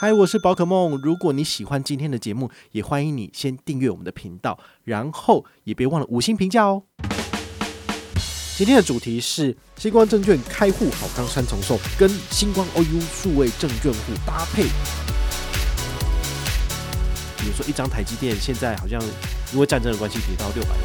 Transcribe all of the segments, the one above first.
嗨，我是宝可梦。如果你喜欢今天的节目，也欢迎你先订阅我们的频道，然后也别忘了五星评价哦。今天的主题是星光证券开户好康三重送，跟星光 OU 数位证券户搭配。比如说，一张台积电现在好像因为战争的关系跌到六百。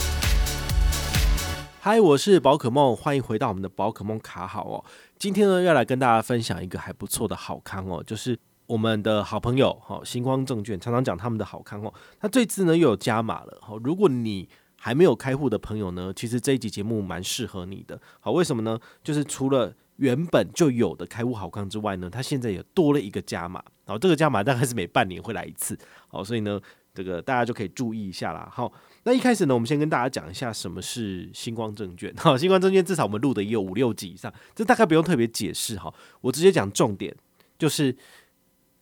嗨，我是宝可梦，欢迎回到我们的宝可梦卡好哦。今天呢，要来跟大家分享一个还不错的好康哦，就是。我们的好朋友哈，星光证券常常讲他们的好康哦。那这次呢又有加码了哈。如果你还没有开户的朋友呢，其实这一集节目蛮适合你的。好，为什么呢？就是除了原本就有的开户好康之外呢，它现在也多了一个加码。好，这个加码大概是每半年会来一次。好，所以呢，这个大家就可以注意一下啦。好，那一开始呢，我们先跟大家讲一下什么是星光证券。好，星光证券至少我们录的也有五六集以上，这大概不用特别解释哈。我直接讲重点，就是。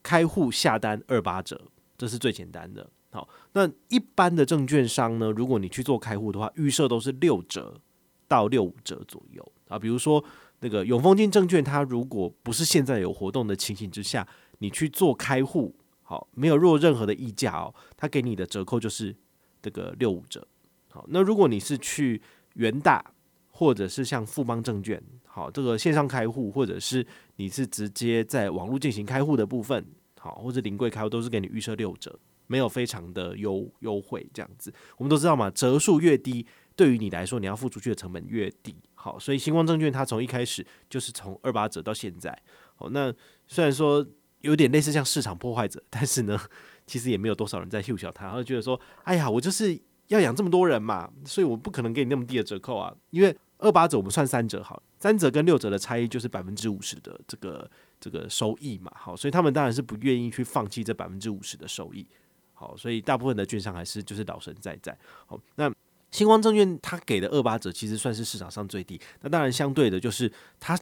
开户下单二八折，这是最简单的。好，那一般的证券商呢，如果你去做开户的话，预设都是六折到六五折左右啊。比如说那个永丰金证券，它如果不是现在有活动的情形之下，你去做开户，好，没有若任何的溢价哦，它给你的折扣就是这个六五折。好，那如果你是去元大或者是像富邦证券。好，这个线上开户，或者是你是直接在网络进行开户的部分，好，或者临柜开户，都是给你预设六折，没有非常的优优惠这样子。我们都知道嘛，折数越低，对于你来说，你要付出去的成本越低。好，所以星光证券它从一开始就是从二八折到现在。好，那虽然说有点类似像市场破坏者，但是呢，其实也没有多少人在秀小它，然后觉得说，哎呀，我就是要养这么多人嘛，所以我不可能给你那么低的折扣啊，因为。二八折我们算三折好，三折跟六折的差异就是百分之五十的这个这个收益嘛，好，所以他们当然是不愿意去放弃这百分之五十的收益，好，所以大部分的券商还是就是老神在在，好，那星光证券它给的二八折其实算是市场上最低，那当然相对的就是它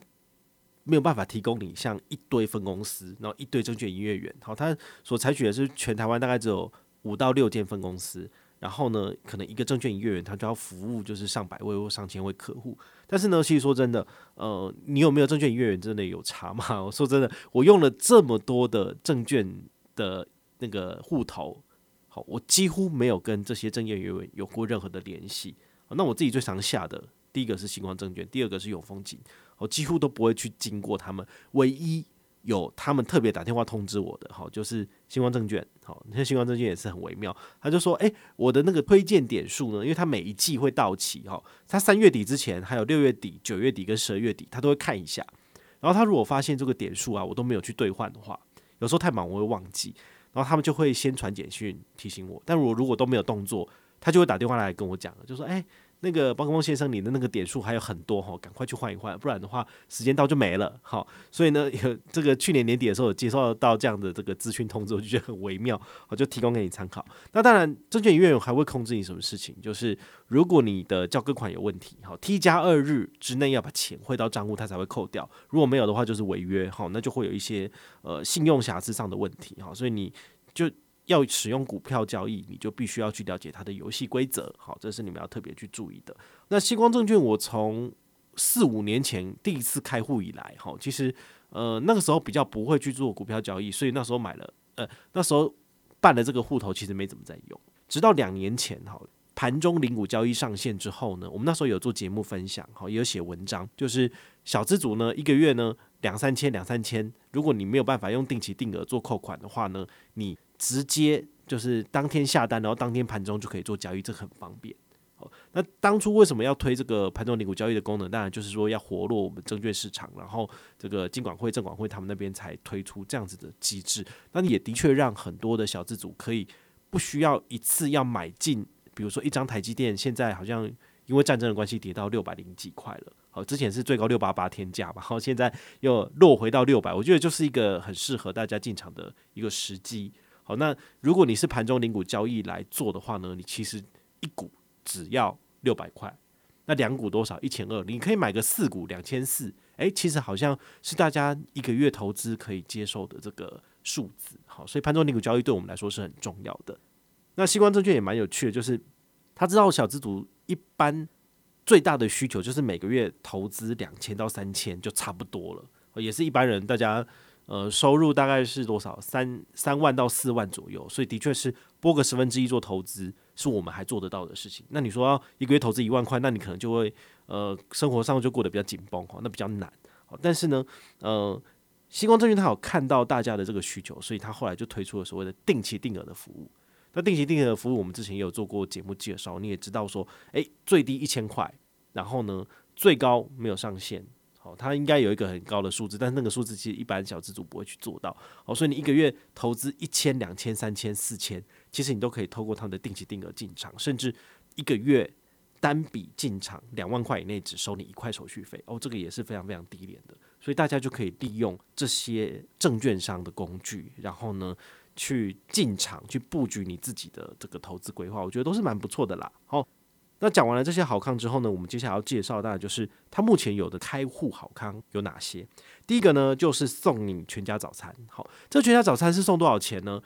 没有办法提供你像一堆分公司，然后一堆证券营业员，好，它所采取的是全台湾大概只有五到六间分公司。然后呢，可能一个证券营业员他就要服务就是上百位或上千位客户。但是呢，其实说真的，呃，你有没有证券营业员真的有差吗？我说真的，我用了这么多的证券的那个户头，好，我几乎没有跟这些证券营业员有过任何的联系。那我自己最常下的第一个是新光证券，第二个是永丰金，我几乎都不会去经过他们，唯一。有他们特别打电话通知我的，好，就是新光证券，好，那新光证券也是很微妙，他就说，诶，我的那个推荐点数呢，因为他每一季会到期，哈，他三月底之前，还有六月底、九月底跟十二月底，他都会看一下，然后他如果发现这个点数啊，我都没有去兑换的话，有时候太忙我会忘记，然后他们就会先传简讯提醒我，但我如果都没有动作，他就会打电话来跟我讲，就说，诶。那个宝可孟先生，你的那个点数还有很多哈，赶快去换一换，不然的话时间到就没了。好，所以呢，有这个去年年底的时候有接收到这样的这个资讯通知，我就觉得很微妙，我就提供给你参考。那当然，证券营业员还会控制你什么事情，就是如果你的交割款有问题，好，T 加二日之内要把钱汇到账户，他才会扣掉。如果没有的话，就是违约，好，那就会有一些呃信用瑕疵上的问题，好，所以你就。要使用股票交易，你就必须要去了解它的游戏规则。好，这是你们要特别去注意的。那西光证券，我从四五年前第一次开户以来，哈，其实呃那个时候比较不会去做股票交易，所以那时候买了，呃那时候办了这个户头，其实没怎么在用。直到两年前，哈，盘中零股交易上线之后呢，我们那时候有做节目分享，哈，也有写文章，就是小资族呢一个月呢两三千两三千，如果你没有办法用定期定额做扣款的话呢，你直接就是当天下单，然后当天盘中就可以做交易，这很方便。好，那当初为什么要推这个盘中零股交易的功能？当然就是说要活络我们证券市场，然后这个金管会、证管会他们那边才推出这样子的机制。那也的确让很多的小资族可以不需要一次要买进，比如说一张台积电，现在好像因为战争的关系跌到六百零几块了。好，之前是最高六八八天价嘛，好，现在又落回到六百，我觉得就是一个很适合大家进场的一个时机。好，那如果你是盘中零股交易来做的话呢，你其实一股只要六百块，那两股多少？一千二，你可以买个四股两千四，哎，其实好像是大家一个月投资可以接受的这个数字。好，所以盘中零股交易对我们来说是很重要的。那西光证券也蛮有趣的，就是他知道小资族一般最大的需求就是每个月投资两千到三千就差不多了，也是一般人大家。呃，收入大概是多少？三三万到四万左右，所以的确是拨个十分之一做投资，是我们还做得到的事情。那你说要一个月投资一万块，那你可能就会呃，生活上就过得比较紧绷哈，那比较难。但是呢，呃，星光证券他有看到大家的这个需求，所以他后来就推出了所谓的定期定额的服务。那定期定额的服务，我们之前也有做过节目介绍，你也知道说，诶，最低一千块，然后呢，最高没有上限。好，它应该有一个很高的数字，但是那个数字其实一般小资主不会去做到。好，所以你一个月投资一千、两千、三千、四千，其实你都可以透过他们的定期定额进场，甚至一个月单笔进场两万块以内只收你一块手续费。哦，这个也是非常非常低廉的，所以大家就可以利用这些证券商的工具，然后呢去进场去布局你自己的这个投资规划，我觉得都是蛮不错的啦。好。那讲完了这些好康之后呢，我们接下来要介绍大概就是它目前有的开户好康有哪些。第一个呢，就是送你全家早餐。好，这全家早餐是送多少钱呢？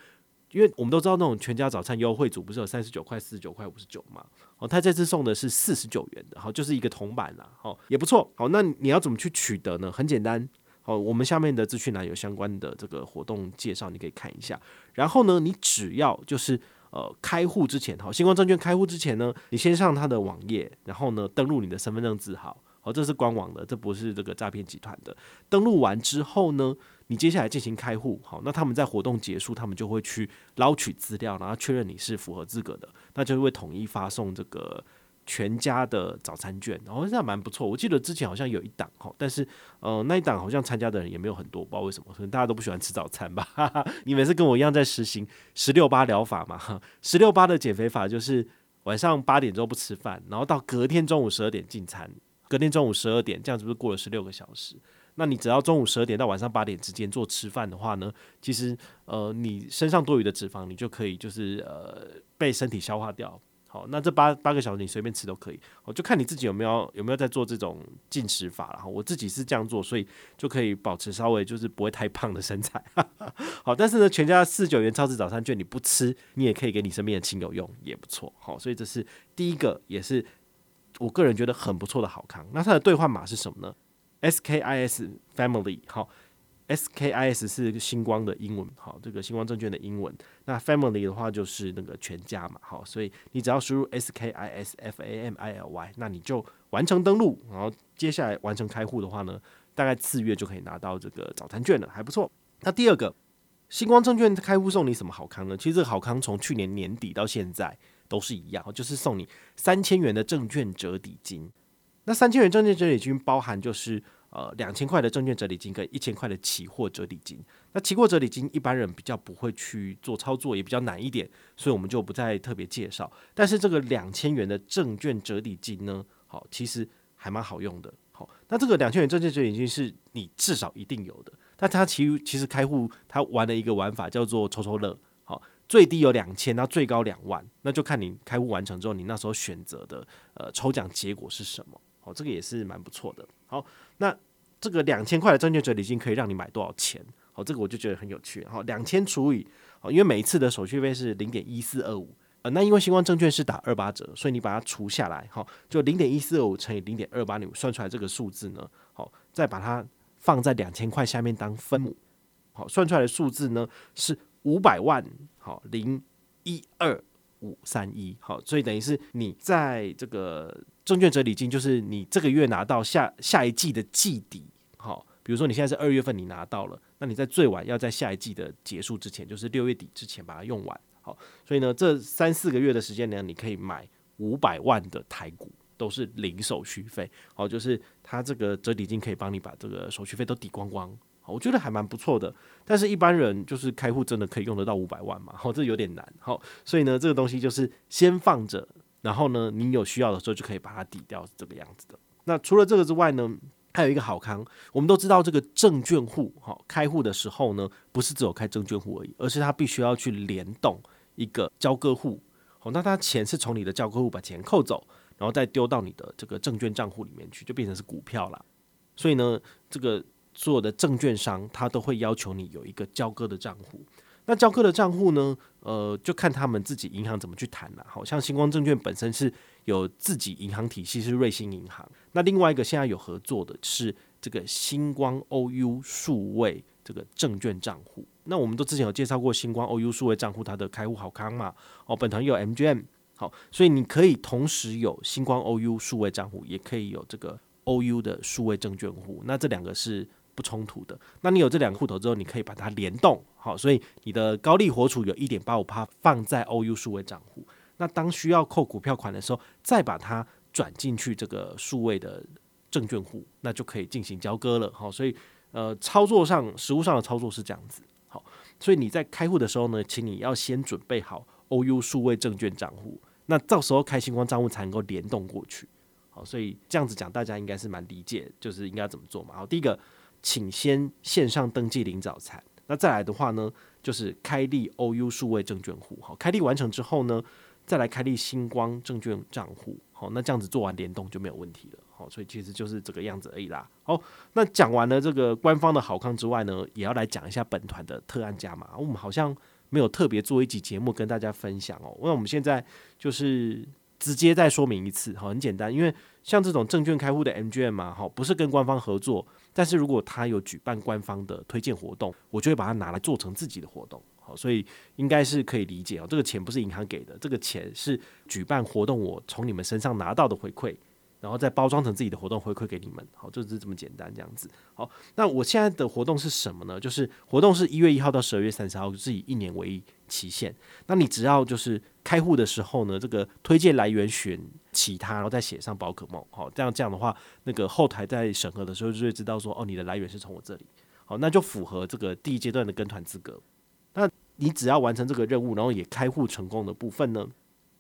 因为我们都知道那种全家早餐优惠组不是有三十九块、四十九块、五十九嘛？哦，他这次送的是四十九元的，好，就是一个铜板啦，好，也不错。好，那你要怎么去取得呢？很简单，好，我们下面的资讯栏有相关的这个活动介绍，你可以看一下。然后呢，你只要就是。呃，开户之前，好，星光证券开户之前呢，你先上他的网页，然后呢，登录你的身份证字号，好，这是官网的，这不是这个诈骗集团的。登录完之后呢，你接下来进行开户，好，那他们在活动结束，他们就会去捞取资料，然后确认你是符合资格的，那就会统一发送这个。全家的早餐券，然后这样蛮不错。我记得之前好像有一档哈，但是呃那一档好像参加的人也没有很多，不知道为什么，可能大家都不喜欢吃早餐吧。你们是跟我一样在实行十六八疗法嘛？十六八的减肥法就是晚上八点钟不吃饭，然后到隔天中午十二点进餐，隔天中午十二点，这样是不是过了十六个小时？那你只要中午十二点到晚上八点之间做吃饭的话呢，其实呃你身上多余的脂肪你就可以就是呃被身体消化掉。好，那这八八个小时你随便吃都可以，我就看你自己有没有有没有在做这种进食法了哈。我自己是这样做，所以就可以保持稍微就是不会太胖的身材。好，但是呢，全家四十九元超值早餐券你不吃，你也可以给你身边的亲友用，也不错。好，所以这是第一个，也是我个人觉得很不错的好康。那它的兑换码是什么呢？SKIS Family 好。SKIS 是星光的英文，好，这个星光证券的英文。那 Family 的话就是那个全家嘛，好，所以你只要输入 S K I S F A M I L Y，那你就完成登录，然后接下来完成开户的话呢，大概次月就可以拿到这个早餐券了，还不错。那第二个，星光证券开户送你什么好康呢？其实这个好康从去年年底到现在都是一样，就是送你三千元的证券折抵金。那三千元证券折抵金包含就是。呃，两千块的证券折抵金跟一千块的期货折抵金，那期货折抵金一般人比较不会去做操作，也比较难一点，所以我们就不再特别介绍。但是这个两千元的证券折抵金呢，好，其实还蛮好用的。好，那这个两千元证券折抵金是你至少一定有的。那它其实其实开户它玩的一个玩法叫做抽抽乐，好，最低有两千，那最高两万，那就看你开户完成之后，你那时候选择的呃抽奖结果是什么。哦，这个也是蛮不错的。好，那这个两千块的证券折抵金可以让你买多少钱？好，这个我就觉得很有趣。好，两千除以，好，因为每一次的手续费是零点一四二五，呃，那因为新光证券是打二八折，所以你把它除下来，好，就零点一四二五乘以零点二八零，算出来这个数字呢，好，再把它放在两千块下面当分母，好，算出来的数字呢是五百万，好，零一二五三一，好，所以等于是你在这个。证券折抵金就是你这个月拿到下下一季的季底，好，比如说你现在是二月份你拿到了，那你在最晚要在下一季的结束之前，就是六月底之前把它用完，好，所以呢，这三四个月的时间呢，你可以买五百万的台股，都是零手续费，好，就是它这个折抵金可以帮你把这个手续费都抵光光，我觉得还蛮不错的，但是一般人就是开户真的可以用得到五百万嘛，好，这有点难，好，所以呢，这个东西就是先放着。然后呢，你有需要的时候就可以把它抵掉，是这个样子的。那除了这个之外呢，还有一个好康，我们都知道这个证券户哈开户的时候呢，不是只有开证券户而已，而是他必须要去联动一个交割户。好，那他钱是从你的交割户把钱扣走，然后再丢到你的这个证券账户里面去，就变成是股票了。所以呢，这个所有的证券商他都会要求你有一个交割的账户。那交割的账户呢？呃，就看他们自己银行怎么去谈了。好像星光证券本身是有自己银行体系，是瑞信银行。那另外一个现在有合作的是这个星光 OU 数位这个证券账户。那我们都之前有介绍过星光 OU 数位账户，它的开户好康嘛？哦，本团有 MGM，好，所以你可以同时有星光 OU 数位账户，也可以有这个 OU 的数位证券户。那这两个是不冲突的。那你有这两个户头之后，你可以把它联动，好，所以你的高利活储有一点八五趴放在 OU 数位账户。那当需要扣股票款的时候，再把它转进去这个数位的证券户，那就可以进行交割了。好，所以呃，操作上实物上的操作是这样子。好，所以你在开户的时候呢，请你要先准备好 OU 数位证券账户，那到时候开星光账户才能够联动过去。好，所以这样子讲，大家应该是蛮理解，就是应该怎么做嘛。好，第一个，请先线上登记领早餐。那再来的话呢，就是开立 OU 数位证券户。好，开立完成之后呢，再来开立星光证券账户，好，那这样子做完联动就没有问题了，好，所以其实就是这个样子而已啦。好，那讲完了这个官方的好康之外呢，也要来讲一下本团的特案加码。我们好像没有特别做一集节目跟大家分享哦，那我们现在就是直接再说明一次，好，很简单，因为像这种证券开户的 MGM 嘛，好，不是跟官方合作，但是如果他有举办官方的推荐活动，我就会把它拿来做成自己的活动。好，所以应该是可以理解哦。这个钱不是银行给的，这个钱是举办活动我从你们身上拿到的回馈，然后再包装成自己的活动回馈给你们。好，就是这么简单这样子。好，那我现在的活动是什么呢？就是活动是一月一号到十二月三十号，是以一年为期限。那你只要就是开户的时候呢，这个推荐来源选其他，然后再写上宝可梦。好，这样这样的话，那个后台在审核的时候就会知道说，哦，你的来源是从我这里。好，那就符合这个第一阶段的跟团资格。那你只要完成这个任务，然后也开户成功的部分呢，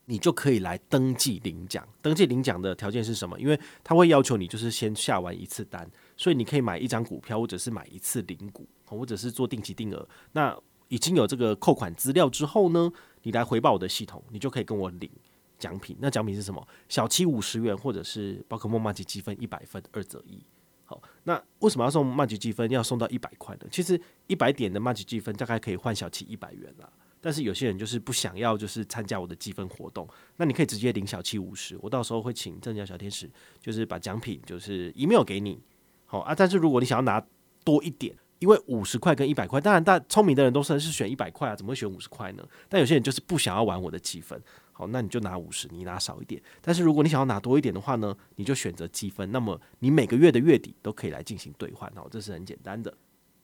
你就可以来登记领奖。登记领奖的条件是什么？因为他会要求你就是先下完一次单，所以你可以买一张股票，或者是买一次领股，或者是做定期定额。那已经有这个扣款资料之后呢，你来回报我的系统，你就可以跟我领奖品。那奖品是什么？小七五十元，或者是宝可梦麻吉积分一百分，二择一。好，那为什么要送麻吉积分？要送到一百块呢？其实一百点的麻吉积分大概可以换小七一百元啦。但是有些人就是不想要，就是参加我的积分活动，那你可以直接领小七五十，我到时候会请镇江小天使，就是把奖品就是 email 给你。好啊，但是如果你想要拿多一点，因为五十块跟一百块，当然大聪明的人都是是选一百块啊，怎么会选五十块呢？但有些人就是不想要玩我的积分。好，那你就拿五十，你拿少一点。但是如果你想要拿多一点的话呢，你就选择积分。那么你每个月的月底都可以来进行兑换哦，这是很简单的。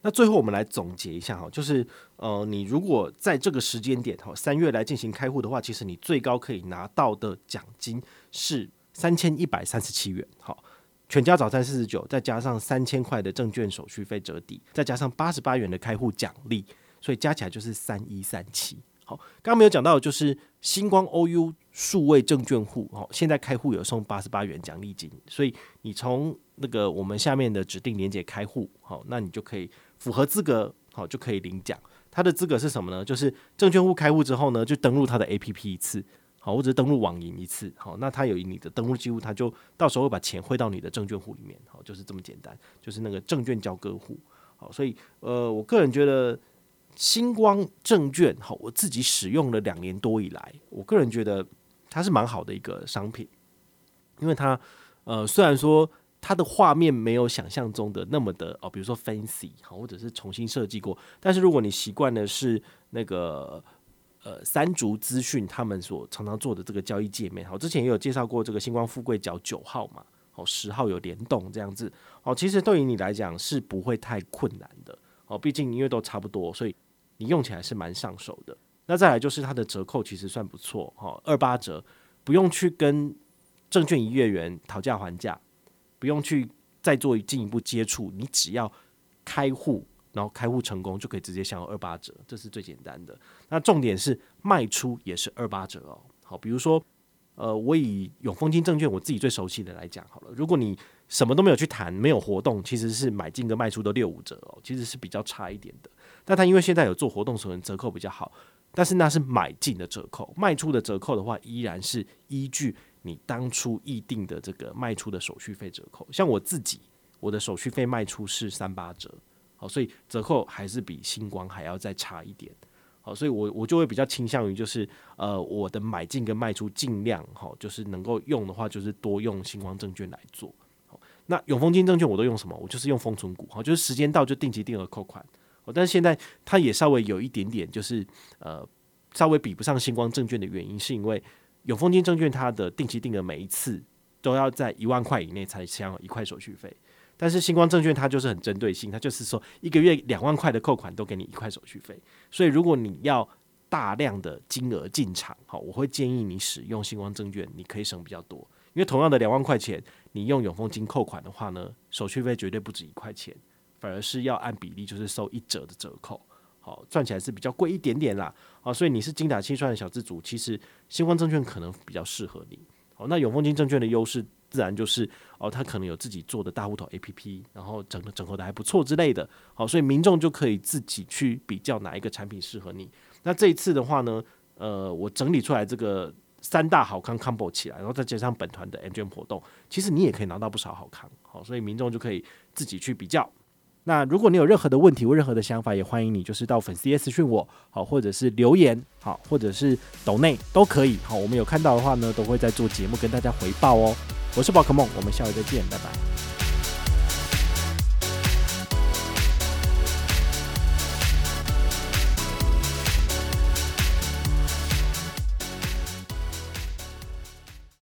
那最后我们来总结一下哈，就是呃，你如果在这个时间点哈，三月来进行开户的话，其实你最高可以拿到的奖金是三千一百三十七元。好，全家早餐四十九，再加上三千块的证券手续费折抵，再加上八十八元的开户奖励，所以加起来就是三一三七。好，刚刚没有讲到就是星光 OU 数位证券户，哦，现在开户有送八十八元奖励金，所以你从那个我们下面的指定连接开户，好，那你就可以符合资格，好，就可以领奖。它的资格是什么呢？就是证券户开户之后呢，就登录它的 APP 一次，好，或者登录网银一次，好，那它有你的登录记录，它就到时候会把钱汇到你的证券户里面，好，就是这么简单，就是那个证券交割户，好，所以呃，我个人觉得。星光证券，好，我自己使用了两年多以来，我个人觉得它是蛮好的一个商品，因为它呃虽然说它的画面没有想象中的那么的哦，比如说 fancy 好，或者是重新设计过，但是如果你习惯的是那个呃三足资讯他们所常常做的这个交易界面，好，之前也有介绍过这个星光富贵角九号嘛，好，十号有联动这样子，好，其实对于你来讲是不会太困难的，哦，毕竟因为都差不多，所以。你用起来是蛮上手的。那再来就是它的折扣其实算不错哈，二八折，不用去跟证券营业员讨价还价，不用去再做进一步接触，你只要开户，然后开户成功就可以直接享有二八折，这是最简单的。那重点是卖出也是二八折哦。好，比如说，呃，我以永丰金证券我自己最熟悉的来讲好了，如果你什么都没有去谈，没有活动，其实是买进跟卖出都六五折哦，其实是比较差一点的。但它因为现在有做活动，所以折扣比较好。但是那是买进的折扣，卖出的折扣的话，依然是依据你当初议定的这个卖出的手续费折扣。像我自己，我的手续费卖出是三八折，好，所以折扣还是比星光还要再差一点。好，所以我我就会比较倾向于就是呃，我的买进跟卖出尽量好，就是能够用的话，就是多用星光证券来做。那永丰金证券我都用什么？我就是用封存股，好，就是时间到就定期定额扣款。哦，但是现在它也稍微有一点点，就是呃，稍微比不上星光证券的原因，是因为永丰金证券它的定期定额每一次都要在一万块以内才享一块手续费，但是星光证券它就是很针对性，它就是说一个月两万块的扣款都给你一块手续费，所以如果你要大量的金额进场，好，我会建议你使用星光证券，你可以省比较多。因为同样的两万块钱，你用永丰金扣款的话呢，手续费绝对不止一块钱，反而是要按比例就是收一折的折扣，好，赚起来是比较贵一点点啦。好，所以你是精打细算的小资族，其实新光证券可能比较适合你。好，那永丰金证券的优势自然就是哦，它可能有自己做的大户头 APP，然后整个整合的还不错之类的。好，所以民众就可以自己去比较哪一个产品适合你。那这一次的话呢，呃，我整理出来这个。三大好康 combo 起来，然后再加上本团的 MGM 活动，其实你也可以拿到不少好康，好，所以民众就可以自己去比较。那如果你有任何的问题或任何的想法，也欢迎你就是到粉丝页私讯我，好，或者是留言，好，或者是抖内都可以，好，我们有看到的话呢，都会在做节目跟大家回报哦。我是宝可梦，我们下回再见，拜拜。